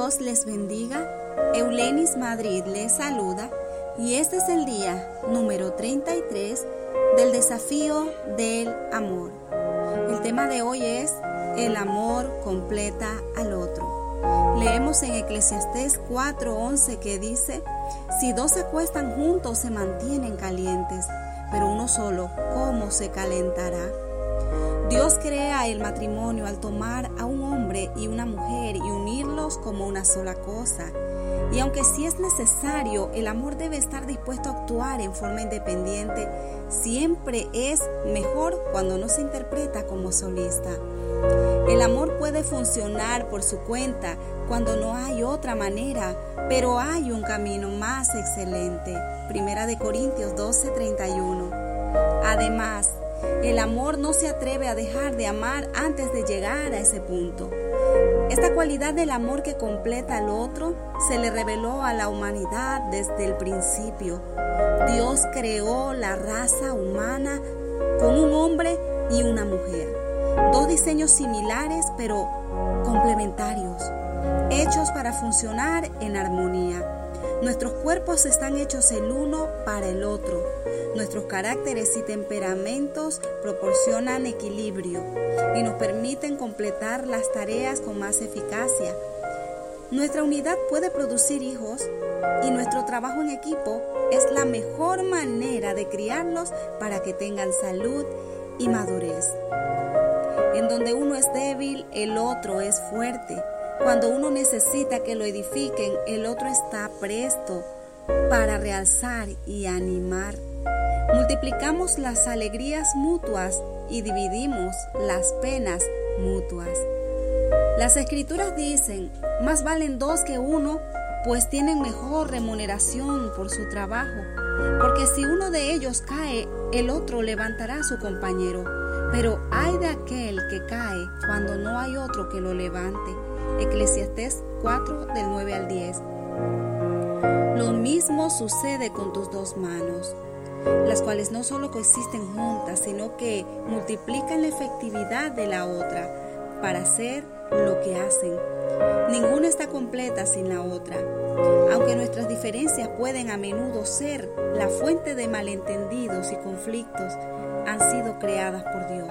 Dios les bendiga. Eulenis Madrid les saluda y este es el día número 33 del desafío del amor. El tema de hoy es el amor completa al otro. Leemos en Eclesiastés 4:11 que dice, si dos se acuestan juntos se mantienen calientes, pero uno solo, ¿cómo se calentará? Dios crea el matrimonio al tomar a un hombre y una mujer y unirlos como una sola cosa. Y aunque sí es necesario, el amor debe estar dispuesto a actuar en forma independiente. Siempre es mejor cuando no se interpreta como solista. El amor puede funcionar por su cuenta cuando no hay otra manera, pero hay un camino más excelente. Primera de Corintios 12:31. Además, el amor no se atreve a dejar de amar antes de llegar a ese punto. Esta cualidad del amor que completa al otro se le reveló a la humanidad desde el principio. Dios creó la raza humana con un hombre y una mujer. Dos diseños similares pero complementarios, hechos para funcionar en armonía. Nuestros cuerpos están hechos el uno para el otro. Nuestros caracteres y temperamentos proporcionan equilibrio y nos permiten completar las tareas con más eficacia. Nuestra unidad puede producir hijos y nuestro trabajo en equipo es la mejor manera de criarlos para que tengan salud y madurez. En donde uno es débil, el otro es fuerte. Cuando uno necesita que lo edifiquen, el otro está presto para realzar y animar. Multiplicamos las alegrías mutuas y dividimos las penas mutuas. Las escrituras dicen, más valen dos que uno, pues tienen mejor remuneración por su trabajo, porque si uno de ellos cae, el otro levantará a su compañero. Pero hay de aquel que cae cuando no hay otro que lo levante. Eclesiastés 4 del 9 al 10. Lo mismo sucede con tus dos manos, las cuales no solo coexisten juntas, sino que multiplican la efectividad de la otra para hacer lo que hacen. Ninguna está completa sin la otra. Aunque nuestras diferencias pueden a menudo ser la fuente de malentendidos y conflictos, han sido creadas por Dios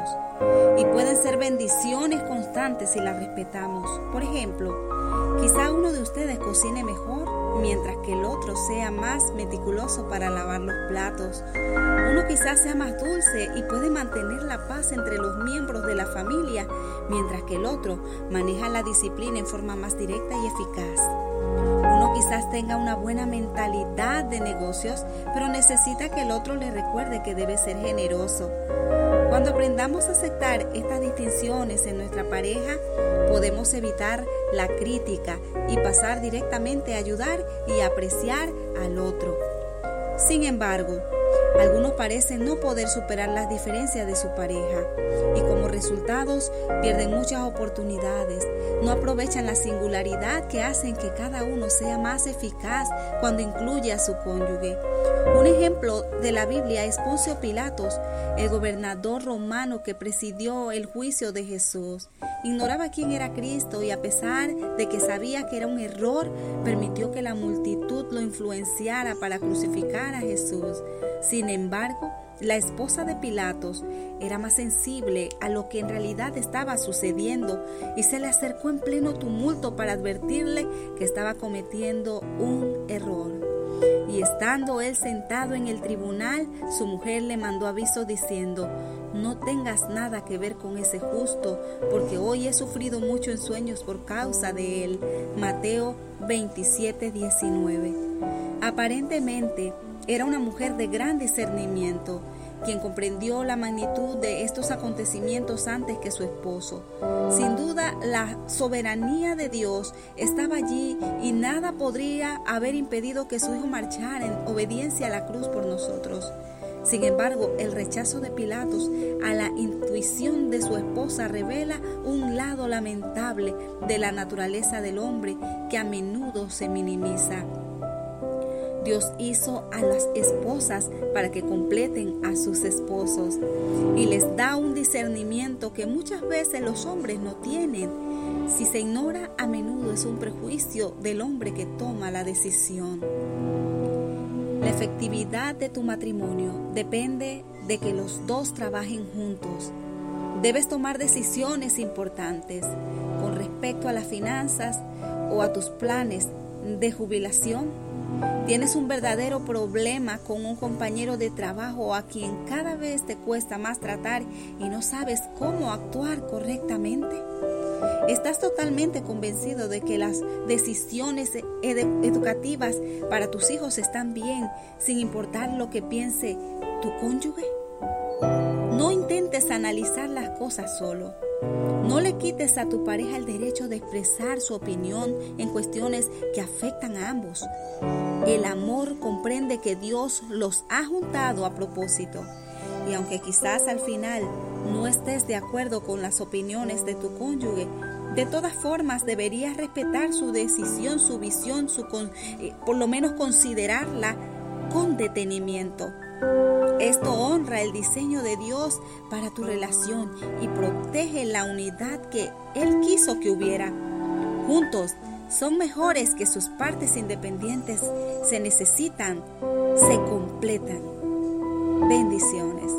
y pueden ser bendiciones constantes si las respetamos. Por ejemplo, quizá uno de ustedes cocine mejor mientras que el otro sea más meticuloso para lavar los platos. Uno quizás sea más dulce y puede mantener la paz entre los miembros de la familia, mientras que el otro maneja la disciplina en forma más directa y eficaz. Uno quizás tenga una buena mentalidad de negocios, pero necesita que el otro le recuerde que debe ser generoso. Cuando aprendamos a aceptar estas distinciones en nuestra pareja, podemos evitar la crítica y pasar directamente a ayudar y apreciar al otro. Sin embargo, algunos parecen no poder superar las diferencias de su pareja y como resultados pierden muchas oportunidades, no aprovechan la singularidad que hacen que cada uno sea más eficaz cuando incluye a su cónyuge. Ejemplo de la Biblia es Poncio Pilatos, el gobernador romano que presidió el juicio de Jesús. Ignoraba quién era Cristo y a pesar de que sabía que era un error, permitió que la multitud lo influenciara para crucificar a Jesús. Sin embargo, la esposa de Pilatos era más sensible a lo que en realidad estaba sucediendo y se le acercó en pleno tumulto para advertirle que estaba cometiendo un error. Y estando él sentado en el tribunal, su mujer le mandó aviso diciendo, no tengas nada que ver con ese justo, porque hoy he sufrido mucho en sueños por causa de él. Mateo 27, 19. Aparentemente, era una mujer de gran discernimiento, quien comprendió la magnitud de estos acontecimientos antes que su esposo. Sin duda, la soberanía de Dios estaba allí y nada podría haber impedido que su hijo marchara en obediencia a la cruz por nosotros. Sin embargo, el rechazo de Pilatos a la intuición de su esposa revela un lado lamentable de la naturaleza del hombre que a menudo se minimiza. Dios hizo a las esposas para que completen a sus esposos y les da un discernimiento que muchas veces los hombres no tienen. si se ignora a menudo es un prejuicio del hombre que toma la decisión. La efectividad de tu matrimonio depende de que los dos trabajen juntos. Debes tomar decisiones importantes con respecto a las finanzas o a tus planes de jubilación. Tienes un verdadero problema con un compañero de trabajo a quien cada vez te cuesta más tratar y no sabes cómo actuar correctamente. ¿Estás totalmente convencido de que las decisiones educativas para tus hijos están bien sin importar lo que piense tu cónyuge? No intentes analizar las cosas solo. No le quites a tu pareja el derecho de expresar su opinión en cuestiones que afectan a ambos. El amor comprende que Dios los ha juntado a propósito. Y aunque quizás al final no estés de acuerdo con las opiniones de tu cónyuge, de todas formas deberías respetar su decisión, su visión, su eh, por lo menos considerarla con detenimiento. Esto honra el diseño de Dios para tu relación y protege la unidad que Él quiso que hubiera. Juntos son mejores que sus partes independientes se necesitan, se completan. Bendiciones.